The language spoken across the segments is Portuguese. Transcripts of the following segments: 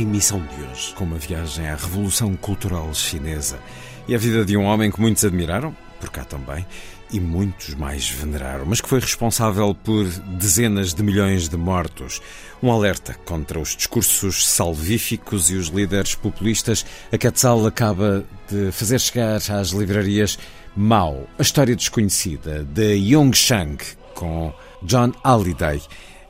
Emissão de hoje, com uma viagem à Revolução Cultural Chinesa e a vida de um homem que muitos admiraram, por cá também, e muitos mais veneraram, mas que foi responsável por dezenas de milhões de mortos. Um alerta contra os discursos salvíficos e os líderes populistas. A Quetzal acaba de fazer chegar às livrarias Mao, a história desconhecida de Yong Shang, com John Halliday.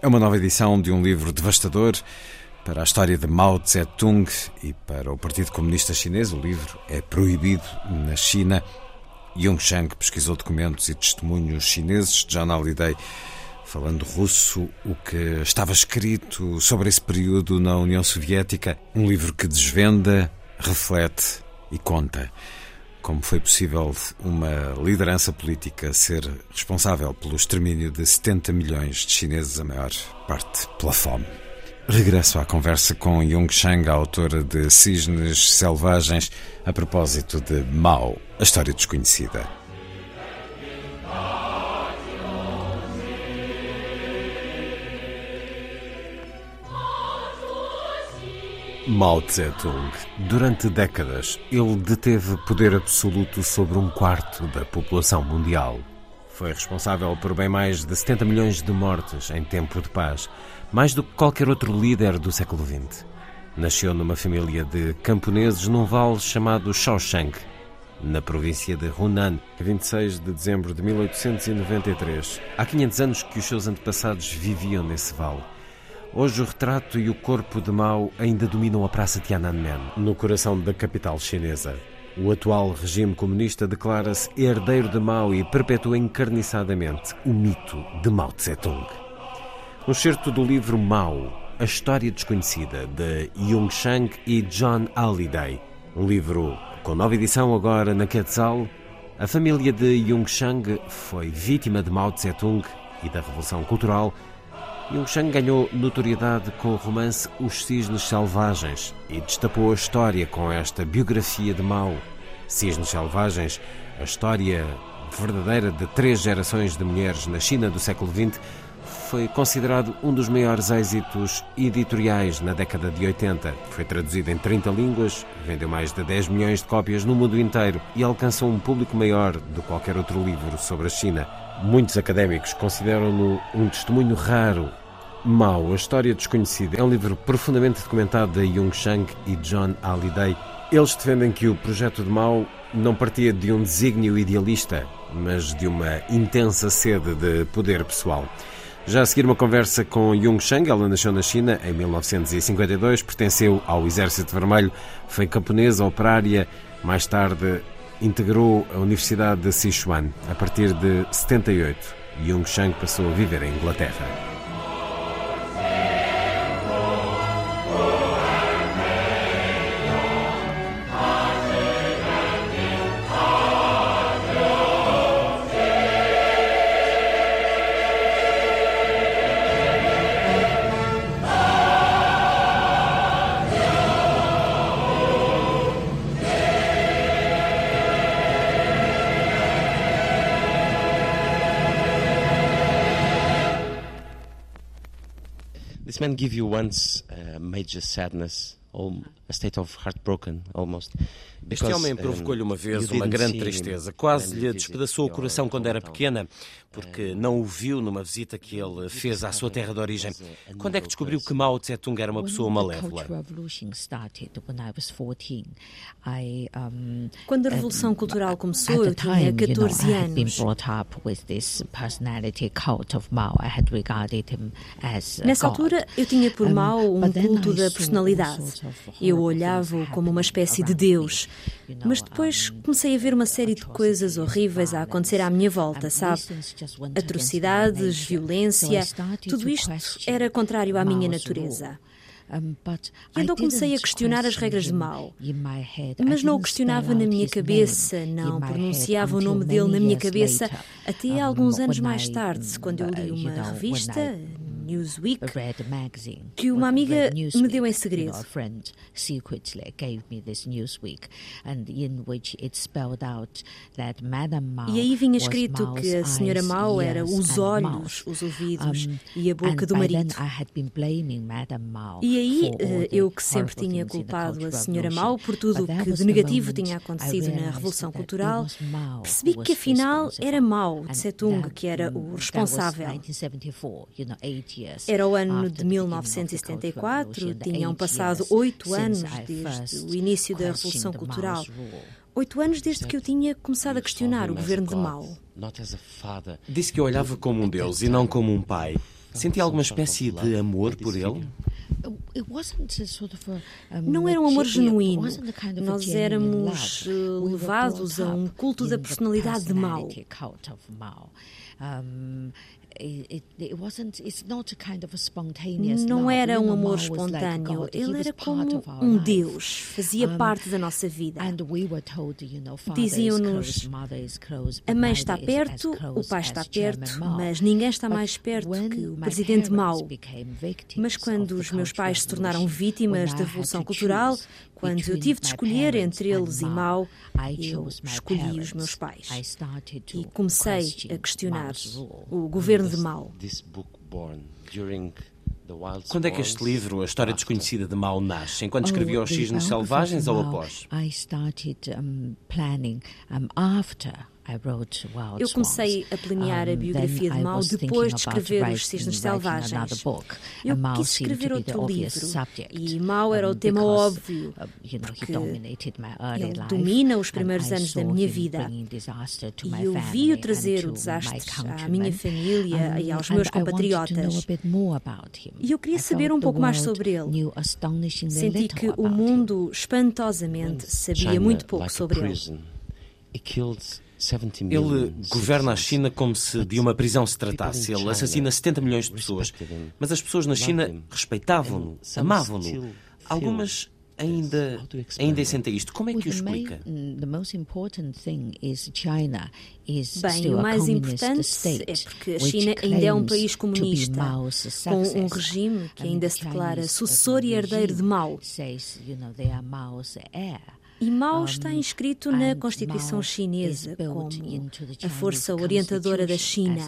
É uma nova edição de um livro devastador para a história de Mao Tse-tung e para o Partido Comunista Chinês. O livro é proibido na China. Yung Shang pesquisou documentos e testemunhos chineses. John Halliday, falando russo, o que estava escrito sobre esse período na União Soviética. Um livro que desvenda, reflete e conta como foi possível uma liderança política ser responsável pelo extermínio de 70 milhões de chineses, a maior parte pela fome. Regresso à conversa com Yung Shang, a autora de Cisnes Selvagens, a propósito de Mao, a história desconhecida. Mao Tse-tung. Durante décadas, ele deteve poder absoluto sobre um quarto da população mundial. Foi responsável por bem mais de 70 milhões de mortes em tempo de paz, mais do que qualquer outro líder do século XX. Nasceu numa família de camponeses num vale chamado Shaoshang, na província de Hunan, a 26 de dezembro de 1893. Há 500 anos que os seus antepassados viviam nesse vale. Hoje o retrato e o corpo de Mao ainda dominam a praça Tiananmen, no coração da capital chinesa. O atual regime comunista declara-se herdeiro de Mao e perpetua encarniçadamente o mito de Mao Tse-tung. Um certo do livro Mao, A História Desconhecida, de Yung Shang e John Halliday. Um livro com nova edição agora na Quetzal. A família de Yung Shang foi vítima de Mao Tse-tung e da Revolução Cultural. Yung Shang ganhou notoriedade com o romance Os Cisnes Selvagens e destapou a história com esta biografia de Mao. Cisnes Selvagens, a história verdadeira de três gerações de mulheres na China do século XX, foi considerado um dos maiores êxitos editoriais na década de 80. Foi traduzido em 30 línguas, vendeu mais de 10 milhões de cópias no mundo inteiro e alcançou um público maior do que qualquer outro livro sobre a China. Muitos académicos consideram-no um testemunho raro. Mao, a História Desconhecida, é um livro profundamente documentado de Yung Shang e John Halliday. Eles defendem que o projeto de Mao não partia de um desígnio idealista, mas de uma intensa sede de poder pessoal. Já a seguir uma conversa com Yung Shang, ela nasceu na China em 1952, pertenceu ao Exército Vermelho, foi camponesa, operária, mais tarde integrou a Universidade de Sichuan. A partir de 78, Yung Shang passou a viver em Inglaterra. Man give you once uh, major sadness, or a state of heartbroken almost. Este homem provocou-lhe uma vez uma grande tristeza, quase lhe despedaçou o coração quando era pequena, porque não o viu numa visita que ele fez à sua terra de origem. Quando é que descobriu que Mao Tse-tung era uma pessoa malévola? Quando a Revolução Cultural começou, eu tinha 14 anos. Nessa altura, eu tinha por Mao um culto da personalidade. Eu eu olhava-o como uma espécie de Deus. Mas depois comecei a ver uma série de coisas horríveis a acontecer à minha volta, sabe? Atrocidades, violência, tudo isto era contrário à minha natureza. E então comecei a questionar as regras de Mao. Mas não o questionava na minha cabeça, não pronunciava o nome dele na minha cabeça, até alguns anos mais tarde, quando eu li uma revista, Newsweek, que uma amiga me deu em segredo. E aí vinha escrito que a senhora Mao era os olhos, os ouvidos e a boca do marido. E aí eh, eu que sempre tinha culpado a senhora Mao por tudo o que de negativo tinha acontecido na Revolução Cultural, percebi que afinal era Mao Tse-tung que era o responsável. Era o ano de 1974, tinham passado oito anos desde o início da Revolução Cultural. Oito anos desde que eu tinha começado a questionar o governo de Mao. Disse que eu olhava como um Deus e não como um pai. Sentia alguma espécie de amor por ele? Não era um amor genuíno. Nós éramos eh, levados a um culto da personalidade de Mao. Não era um amor espontâneo, ele era como um Deus, fazia parte da nossa vida. Diziam-nos: a mãe está perto, o pai está perto, mas ninguém está mais perto que o presidente Mao. Mas quando os meus pais se tornaram vítimas da Revolução Cultural, quando eu tive de escolher entre eles e Mao, eu escolhi os meus pais. E comecei a questionar o governo de Mao. Quando é que este livro, A História Desconhecida de Mao, nasce? Enquanto escrevia Os Cisnes Selvagens ou após? Eu comecei a planear a biografia de Mao depois de escrever Os Cisnes Selvagens. Eu quis escrever outro livro e Mao era o tema óbvio, porque ele domina os primeiros anos da minha vida. E eu vi-o trazer o desastre à minha família e aos meus compatriotas. E eu queria saber um pouco mais sobre ele. Senti que o mundo, espantosamente, sabia muito pouco sobre ele. Ele governa a China como se de uma prisão se tratasse. Ele assassina 70 milhões de pessoas. Mas as pessoas na China respeitavam-no, amavam-no. Algumas ainda, ainda sentem isto. Como é que o explica? Bem, o mais importante é porque a China ainda é um país comunista, com um regime que ainda se declara sucessor e herdeiro de Mao. E Mao está inscrito na Constituição Chinesa como a força orientadora da China.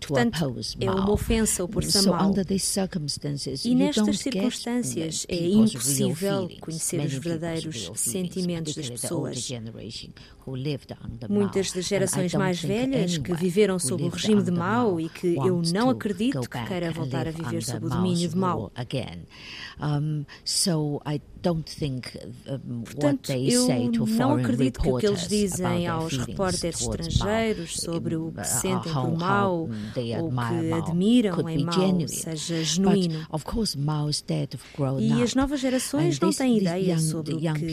Portanto, é uma ofensa opor-se a Mao. E nestas circunstâncias é impossível conhecer os verdadeiros sentimentos das pessoas. Muitas das gerações mais velhas que viveram sob o regime de Mao e que eu não acredito que queira voltar a viver sob o domínio de Mao. Portanto, eu não acredito que o que eles dizem aos repórteres estrangeiros sobre o que sentem por Mao ou que admiram em Mao seja genuíno. E as novas gerações não têm ideia sobre o que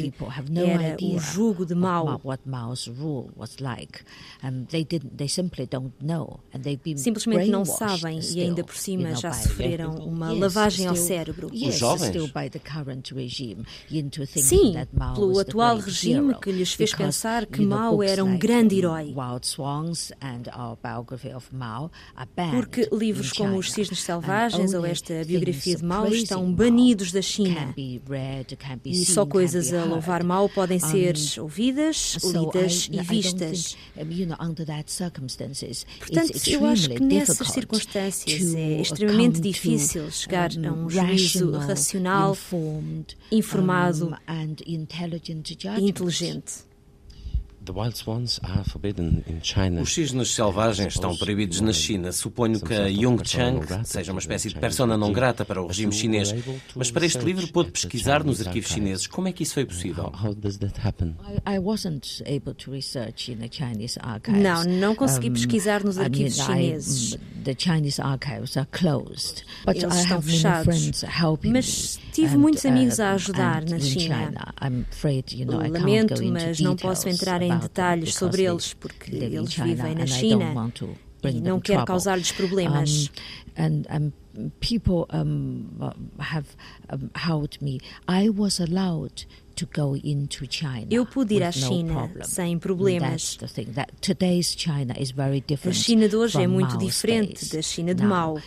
era o jugo de Mao. Simplesmente não sabem e ainda por cima já sofreram uma lavagem ao cérebro. Os jovens? Sim, pelo atual regime que lhes fez pensar que Mao era um grande herói. Porque livros como Os Cisnes Selvagens ou esta biografia de Mao estão banidos da China. E só coisas a louvar Mao podem ser ouvidas, lidas e vistas. Portanto, eu acho que nessas circunstâncias é extremamente difícil chegar a um juízo racional, informado e inteligente. Os cisnes selvagens estão proibidos na China. Suponho que a Yung Chang seja uma espécie de persona não grata para o regime chinês. Mas para este livro pôde pesquisar nos arquivos chineses. Como é que isso foi possível? Não, não consegui pesquisar nos arquivos chineses. Eles estão fechados. Mas tive muitos amigos a ajudar na China. Lamento, mas não posso entrar em detalhes sobre eles porque eles vivem na China e não quero causar-lhes problemas. people um, have helped me. I was allowed. Eu pude ir à China sem problemas. a China de hoje é muito diferente da China de Mao.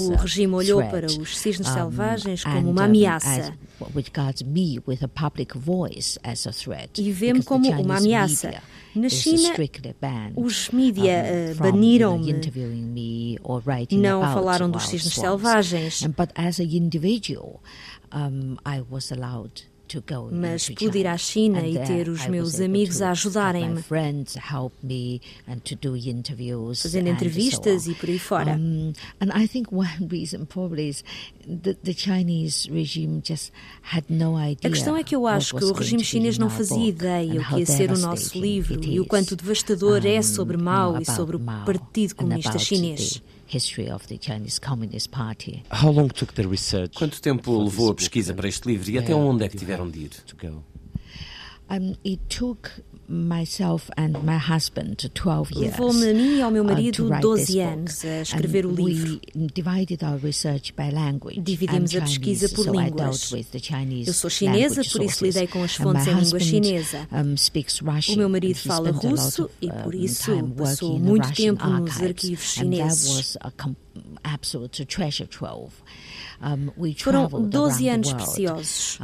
Um, o regime olhou para os cisnes selvagens como uma ameaça e vê-me como uma ameaça. Na China, os mídia uh, baniram-me, não falaram dos cisnes selvagens. Mas pude ir à China e ter os meus amigos a ajudarem-me, fazendo entrevistas e por aí fora. A questão é que eu acho que o regime chinês não fazia ideia o que ia ser o nosso livro e o quanto devastador é sobre Mao e sobre o Partido Comunista Chinês history of the Chinese Communist Party. How long took the research? Quanto tempo levou a pesquisa para este livro e até onde é que tiveram de ir? Um, it took myself and my husband 12 years. Levou-me a mim e ao meu uh, marido 12 anos a escrever o livro. divided our research by language. Dividimos a pesquisa por so línguas. Eu sou chinesa, por isso lidei com as fontes em língua chinesa. O meu marido fala russo e por isso passou muito tempo nos arquivos chineses. Absolute treasure trove. Foram 12 anos preciosos.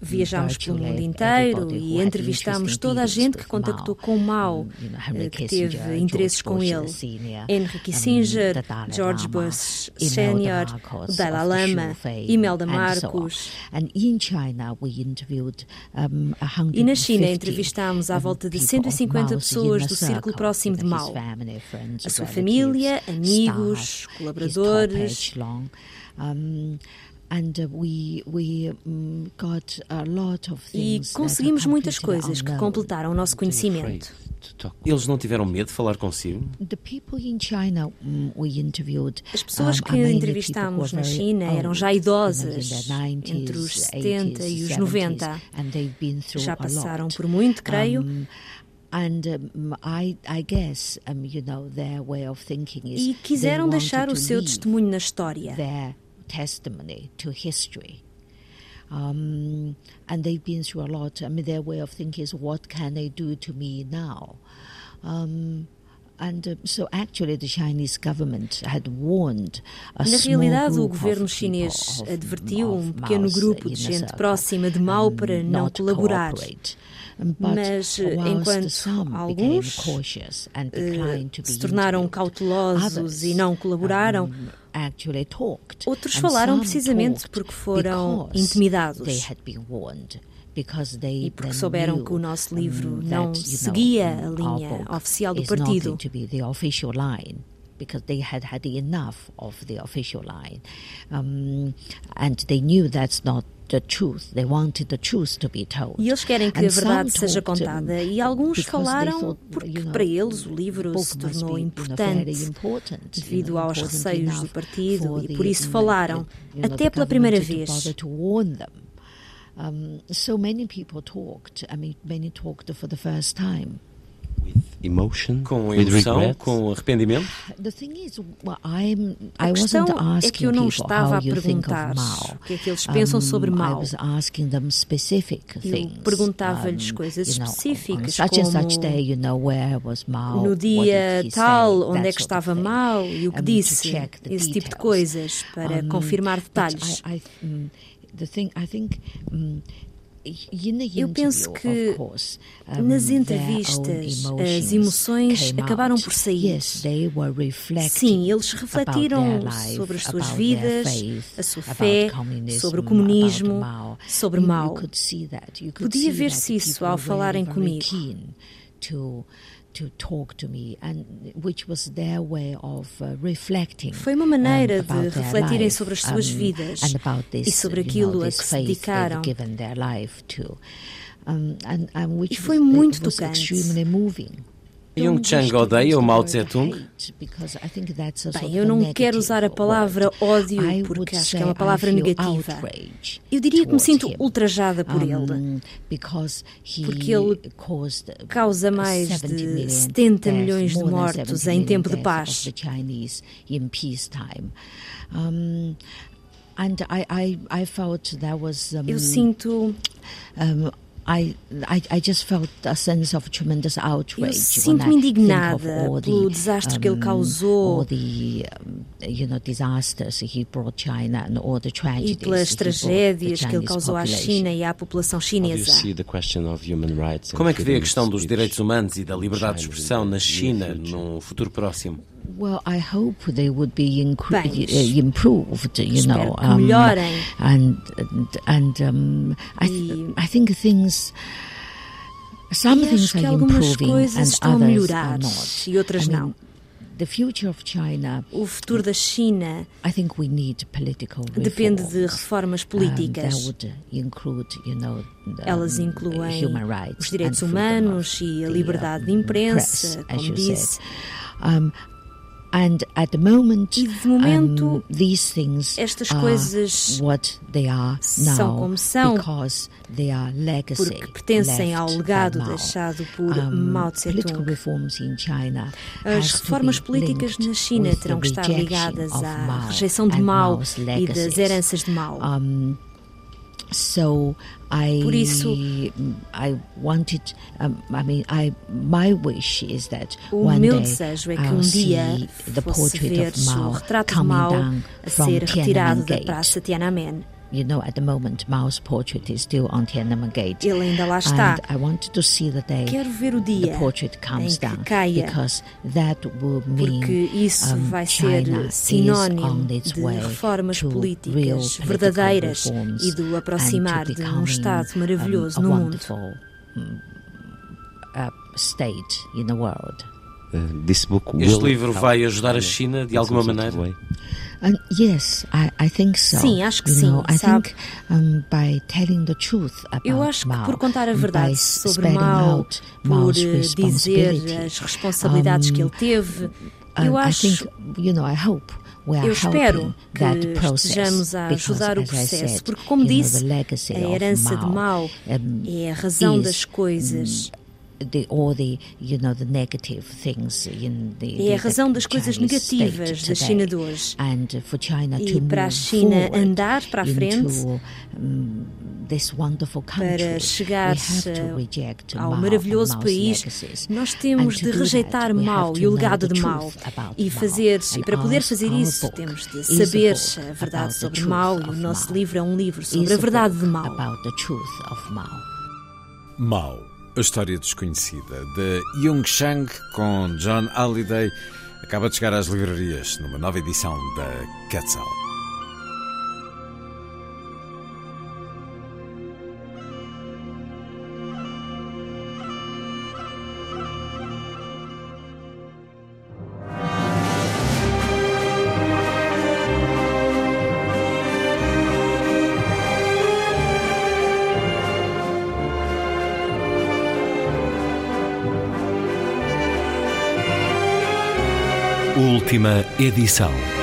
Viajámos pelo mundo inteiro e entrevistámos toda a gente que contactou com o Mao, eh, que teve interesses com ele. Henry Kissinger, George Bush Sr., Dalai Lama, Imelda Marcos. E na China entrevistámos à volta de 150 pessoas do círculo próximo de Mao. A sua família, amigos, colaboradores, e conseguimos muitas coisas que completaram o nosso conhecimento. Eles não tiveram medo de falar consigo? As pessoas que entrevistámos na China eram já idosas, entre os 70 e os 90. Já passaram por muito, creio. E quiseram deixar o seu testemunho na história. Their way of thinking is their testimony to history. Um, and they've been through a lot. I mean, their way of thinking is, what can they do to me now? Um, and uh, so actually the Chinese government had warned a Na realidade, o governo chinês advertiu um pequeno grupo de gente próxima de Mao para não colaborar. Mas enquanto alguns uh, se tornaram cautelosos e não colaboraram, outros falaram precisamente porque foram intimidados e porque souberam que o nosso livro não seguia a linha oficial do partido because they had had enough of the official line. Um, and they knew that's not the truth. They wanted the truth to be told. E eles querem que a verdade seja contada. E alguns falaram porque para eles o livro se tornou importante devido aos receios do partido e por isso falaram, até pela primeira vez. Um, so many people talked. I mean, many talked for the first time emotion, com emoção, com arrependimento? A questão é que eu não estava a perguntar o que é que eles pensam sobre Mao. Eu perguntava-lhes coisas específicas, como no dia tal, onde é que estava Mao e o que disse, esse tipo de coisas, para confirmar detalhes. Eu penso que nas entrevistas as emoções acabaram por sair. Sim, eles refletiram sobre as suas vidas, a sua fé, sobre o comunismo, sobre Mao. Podia ver-se isso ao falarem comigo to talk to me, and which was their way of uh, reflecting. Foi uma maneira um, de refletirem sobre as suas vidas this, e sobre aquilo you know, a que se dedicaram. Um, and, and e foi muito tocante. Jung Chang odeia o Mao Tse-tung? Bem, eu não quero usar a palavra ódio porque acho que é uma palavra negativa. Eu diria que me sinto ultrajada por ele. Porque ele causa mais de 70 milhões de mortos em tempo de paz. Eu sinto I, I, I just felt a sense of tremendous outrage. Eu sinto-me indignada pelo desastre um, que ele causou. The, um, you know, disasters he brought China and all the tragedies e pelas tragédias que ele causou à China e à população chinesa. Como é que vê a questão dos direitos humanos e da liberdade de expressão na China num futuro próximo? Well, I hope they would be Bem, uh, improved, you know, um, and and, and um, I th I think things. Some things are improving and others are not. E outras I mean, não. The future of China, o futuro da China I think we need political depende de reformas políticas. Um, would include, you know, the, Elas incluem os direitos humanos e a liberdade de imprensa, press, como disse. Um, And at the moment, e de momento, um, these things estas coisas what they are now são como são because they are legacy porque pertencem ao legado deixado por um, Mao Tse-tung. As reformas políticas na China terão que estar ligadas à rejeição de Mao e das heranças de Mao. Um, So I, Por isso, I wanted, um, I mean, I, my wish is that o one meu day desejo é que um dia the fosse ver o retrato de Mao a ser retirado da Praça Tiananmen. You know, at the moment, Mao's portrait is still on Tiananmen Gate. Ele ainda lá está. And I wanted to see the day Quero ver o dia the portrait comes em que down caia, because that will mean porque isso um, vai ser sinónimo de reformas políticas verdadeiras e do aproximar de um Estado maravilhoso um, no mundo. Uh, state in the world. Uh, este livro vai ajudar a China de alguma maneira? Um, yes, I, I think so. Sim, acho que you sim. Know, I sabe? think um, by telling the truth about Eu acho que por contar a verdade sobre Mao, por dizer as responsabilidades um, que ele teve, eu acho. I think, you know, I hope eu espero que estejamos a ajudar o processo, porque, como disse, a herança de Mao é a razão das coisas the, all the, you know, the negative things in the, é a razão das coisas negativas da China de hoje. And for China e para a China andar para a frente, um, para chegar ao maravilhoso país, nós temos de rejeitar Mao e o legado de Mao. E, fazer, e para poder fazer isso, temos de saber a verdade sobre Mao. E o nosso livro é um livro sobre a verdade de Mao. Mao a História Desconhecida, de Jung Chang, com John Halliday, acaba de chegar às livrarias numa nova edição da Quetzal. Edição.